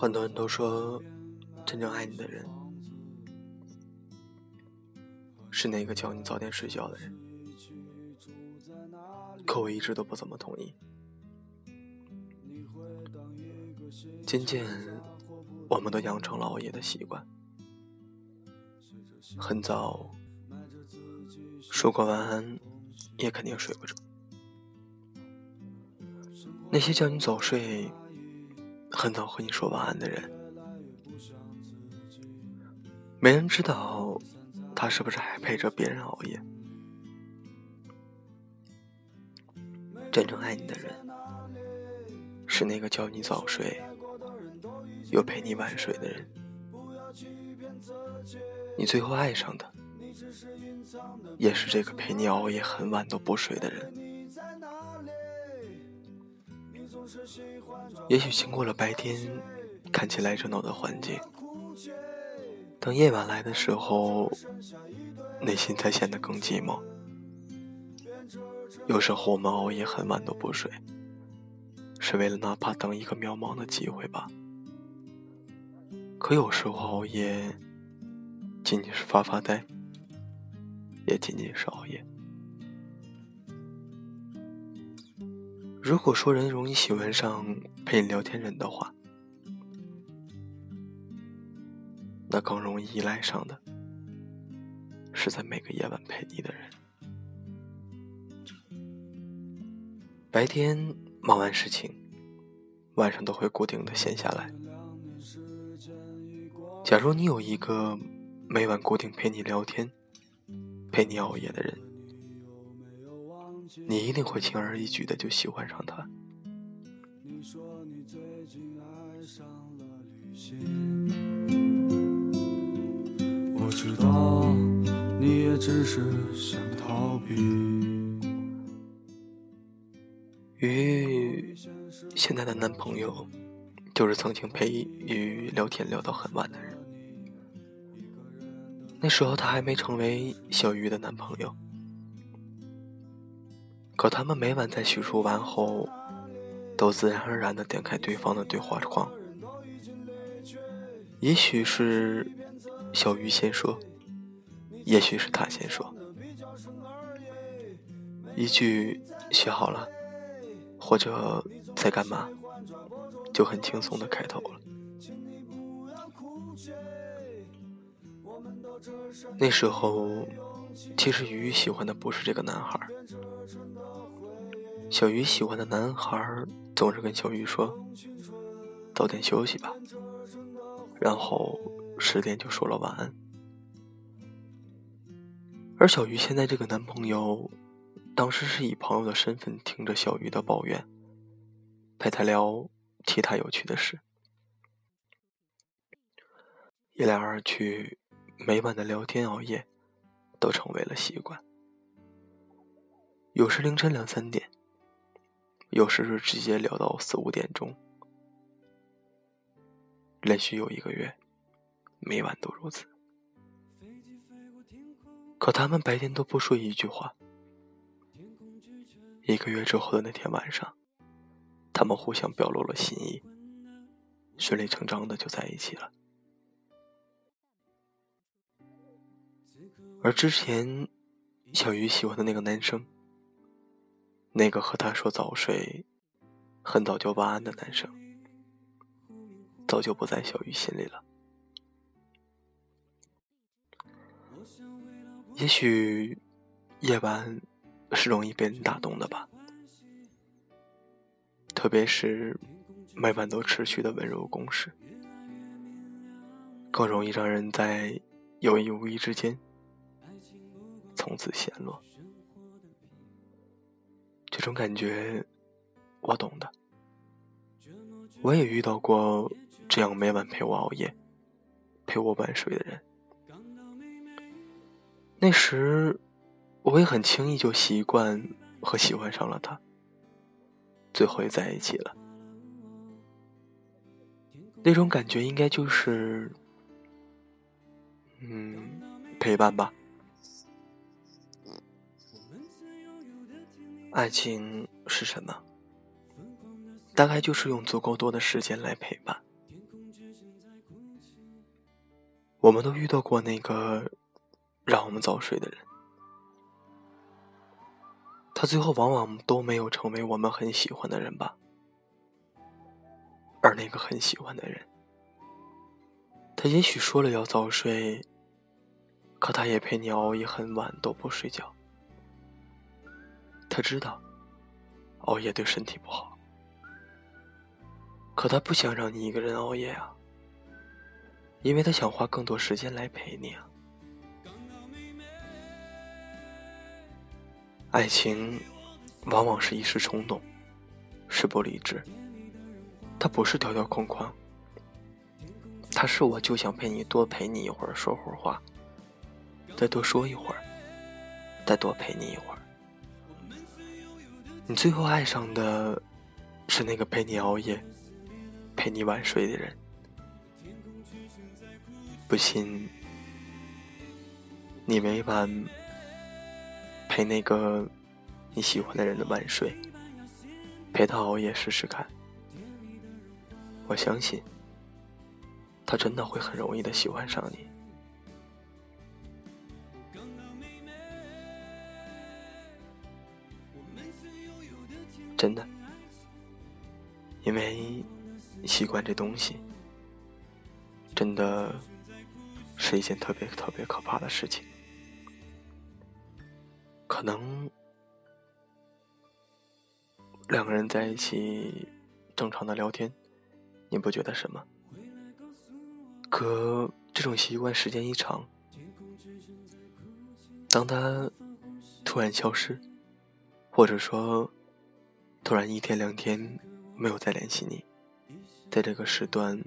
很多人都说，真正爱你的人是那个叫你早点睡觉的人。可我一直都不怎么同意。渐渐，我们都养成了熬夜的习惯。很早说过晚安，也肯定睡不着。那些叫你早睡。很早和你说晚安的人，没人知道他是不是还陪着别人熬夜。真正爱你的人，是那个叫你早睡又陪你晚睡的人。你最后爱上的，也是这个陪你熬夜很晚都不睡的人。也许经过了白天看起来热闹的环境，等夜晚来的时候，内心才显得更寂寞。有时候我们熬夜很晚都不睡，是为了哪怕等一个渺茫的机会吧。可有时候熬夜，仅仅是发发呆，也仅仅是熬夜。如果说人容易喜欢上陪你聊天人的话，那更容易依赖上的是在每个夜晚陪你的人。白天忙完事情，晚上都会固定的闲下来。假如你有一个每晚固定陪你聊天、陪你熬夜的人。你一定会轻而易举的就喜欢上他。我知道你也只是想逃避。鱼现在的男朋友，就是曾经陪鱼聊天聊到很晚的人。那时候他还没成为小鱼的男朋友。可他们每晚在叙述完后，都自然而然的点开对方的对话框。也许是小鱼先说，也许是他先说，一句“写好了”或者“在干嘛”，就很轻松的开头了。那时候，其实鱼喜欢的不是这个男孩。小鱼喜欢的男孩总是跟小鱼说：“早点休息吧。”然后十点就说了晚安。而小鱼现在这个男朋友，当时是以朋友的身份听着小鱼的抱怨，陪他聊其他有趣的事，一来二去，每晚的聊天熬夜都成为了习惯。有时凌晨两三点。有时是直接聊到四五点钟，连续有一个月，每晚都如此。可他们白天都不说一句话。一个月之后的那天晚上，他们互相表露了心意，顺理成章的就在一起了。而之前，小鱼喜欢的那个男生。那个和他说早睡、很早就晚安的男生，早就不在小鱼心里了。也许夜晚是容易被人打动的吧，特别是每晚都持续的温柔攻势，更容易让人在有意无意之间从此陷落。种感觉，我懂的。我也遇到过这样每晚陪我熬夜、陪我晚睡的人。那时，我也很轻易就习惯和喜欢上了他，最后也在一起了。那种感觉应该就是，嗯，陪伴吧。爱情是什么？大概就是用足够多的时间来陪伴，我们都遇到过那个让我们早睡的人，他最后往往都没有成为我们很喜欢的人吧。而那个很喜欢的人，他也许说了要早睡，可他也陪你熬夜很晚都不睡觉。他知道熬夜对身体不好，可他不想让你一个人熬夜啊。因为他想花更多时间来陪你啊！爱情往往是一时冲动，是不理智。它不是条条框框，它是我就想陪你多陪你一会儿，说会儿话，再多说一会儿，再多陪你一会儿。你最后爱上的是那个陪你熬夜、陪你晚睡的人。不信，你每晚陪那个你喜欢的人的晚睡，陪他熬夜试试看。我相信，他真的会很容易的喜欢上你。真的，因为习惯这东西，真的。是一件特别特别可怕的事情。可能两个人在一起正常的聊天，你不觉得什么？可这种习惯时间一长，当他突然消失，或者说突然一天两天没有再联系你，在这个时段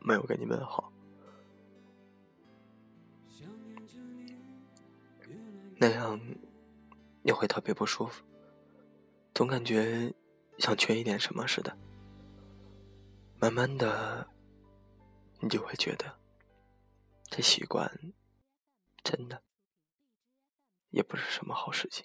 没有给你问好。那样，你会特别不舒服，总感觉像缺一点什么似的。慢慢的，你就会觉得，这习惯真的也不是什么好事情。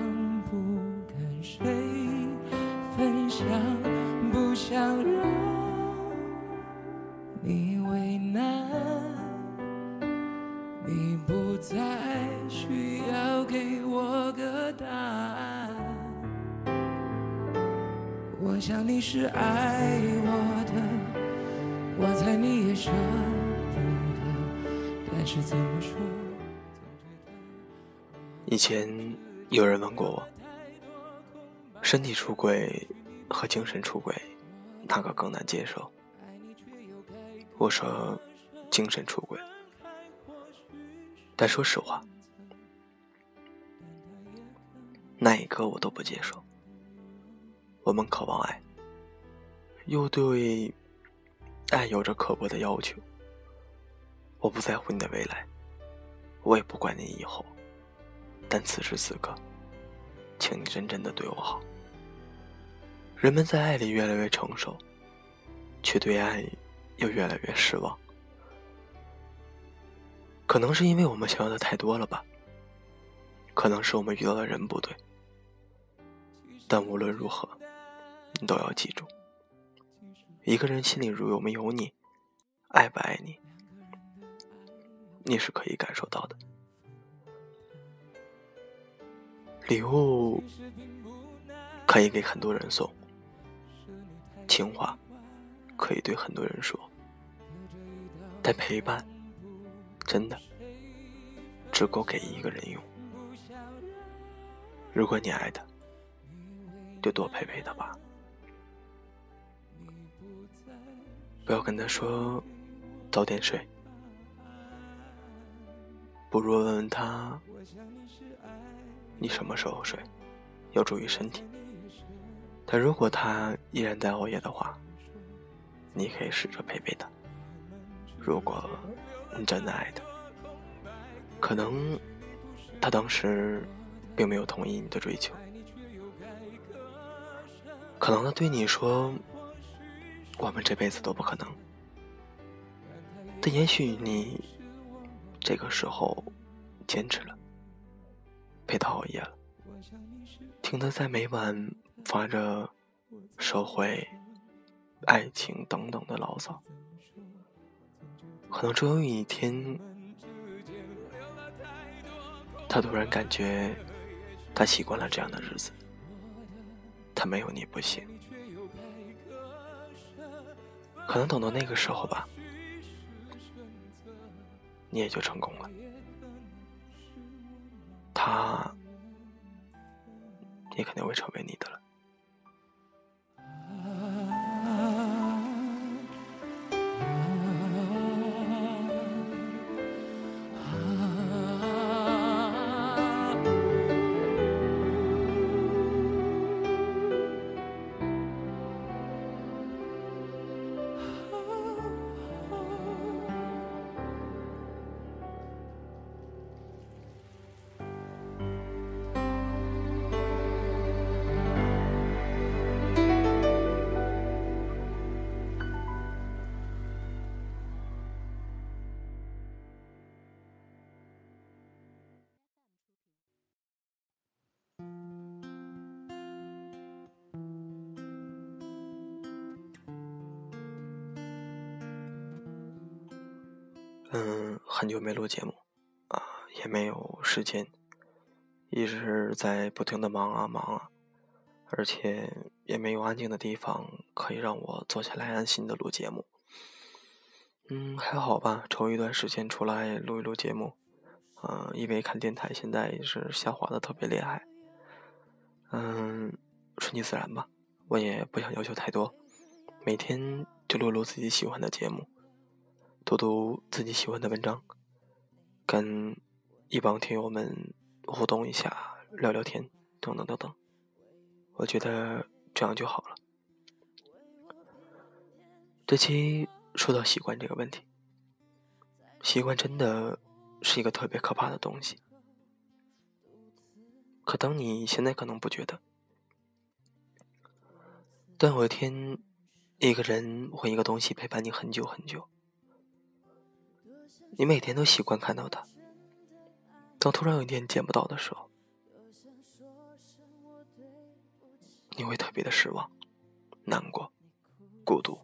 你不再需要给我个答案。我想你是爱我的，我猜你也舍不得，但是怎么说？以前有人问过我，身体出轨和精神出轨，哪个更难接受？我说，精神出轨，但说实话，那一个我都不接受。我们渴望爱，又对爱有着刻薄的要求。我不在乎你的未来，我也不管你以后，但此时此刻，请你真正的对我好。人们在爱里越来越成熟，却对爱。又越来越失望，可能是因为我们想要的太多了吧？可能是我们遇到的人不对。但无论如何，你都要记住，一个人心里如有没有你，爱不爱你，你是可以感受到的。礼物可以给很多人送，情话。可以对很多人说，但陪伴真的只够给一个人用。如果你爱他，就多陪陪他吧，不要跟他说早点睡，不如问问他你什么时候睡，要注意身体。但如果他依然在熬夜的话，你可以试着陪陪他。如果你真的爱他，可能他当时并没有同意你的追求，可能他对你说：“我们这辈子都不可能。”但也许你这个时候坚持了，陪他熬夜了，听他在每晚发着社会。爱情等等的牢骚，可能终有一天，他突然感觉他习惯了这样的日子，他没有你不行。可能等到那个时候吧，你也就成功了，他也肯定会成为你的了。嗯，很久没录节目，啊，也没有时间，一直在不停的忙啊忙啊，而且也没有安静的地方可以让我坐下来安心的录节目。嗯，还好吧，抽一段时间出来录一录节目，嗯，因为看电台现在也是下滑的特别厉害。嗯，顺其自然吧，我也不想要求太多，每天就录录自己喜欢的节目。读读自己喜欢的文章，跟一帮听友们互动一下，聊聊天，等等等等。我觉得这样就好了。这期说到习惯这个问题，习惯真的是一个特别可怕的东西。可当你现在可能不觉得，但有一天，一个人或一个东西陪伴你很久很久。你每天都习惯看到他，当突然有一天见不到的时候，你会特别的失望、难过、孤独，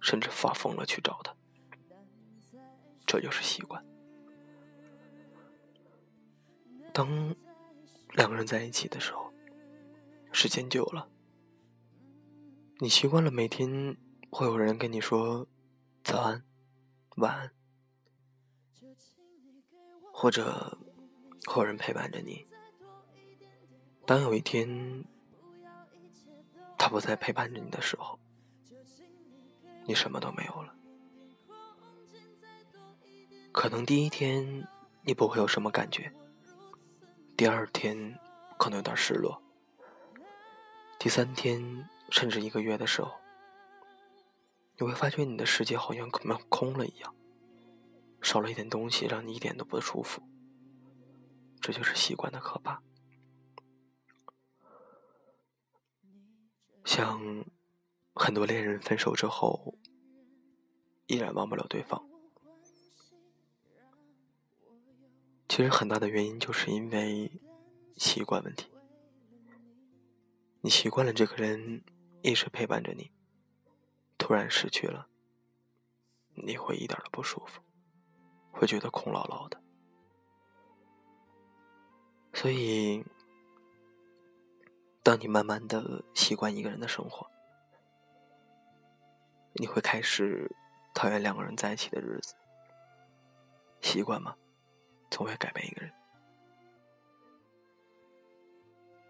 甚至发疯了去找他。这就是习惯。当两个人在一起的时候，时间久了，你习惯了每天会有人跟你说早安、晚安。或者，后人陪伴着你。当有一天，他不再陪伴着你的时候，你什么都没有了。可能第一天你不会有什么感觉，第二天可能有点失落，第三天甚至一个月的时候，你会发觉你的世界好像空空了一样。少了一点东西，让你一点都不舒服。这就是习惯的可怕。像很多恋人分手之后，依然忘不了对方。其实很大的原因就是因为习惯问题。你习惯了这个人一直陪伴着你，突然失去了，你会一点都不舒服。会觉得空落落的，所以，当你慢慢的习惯一个人的生活，你会开始讨厌两个人在一起的日子。习惯吗？总会改变一个人，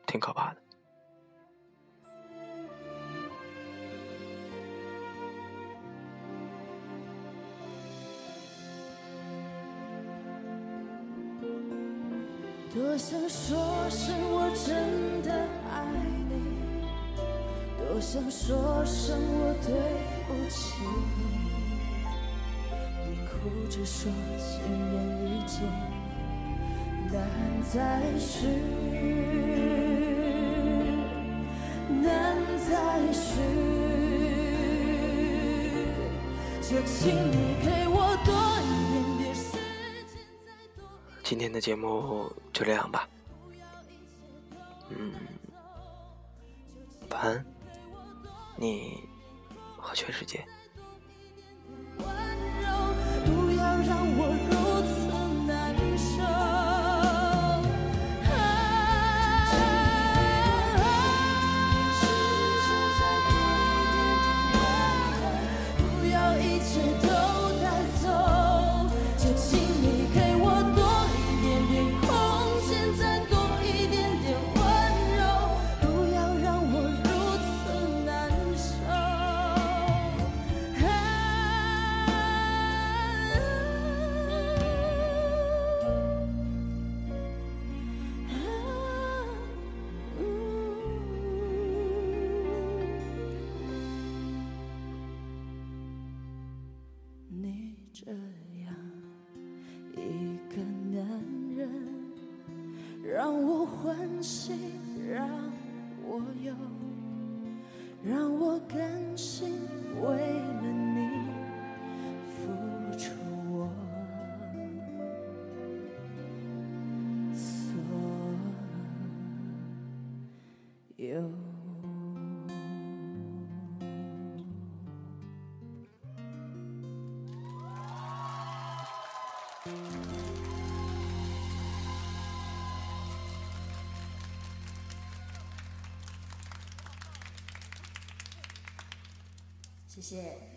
挺可怕的。多想说声我真的爱你，多想说声我对不起你。你哭着说千言一见难再续，难再续，就请你给我多一点点时间，再多一点。今天的节目就这样吧，嗯，晚安，你和全世界。有。谢谢。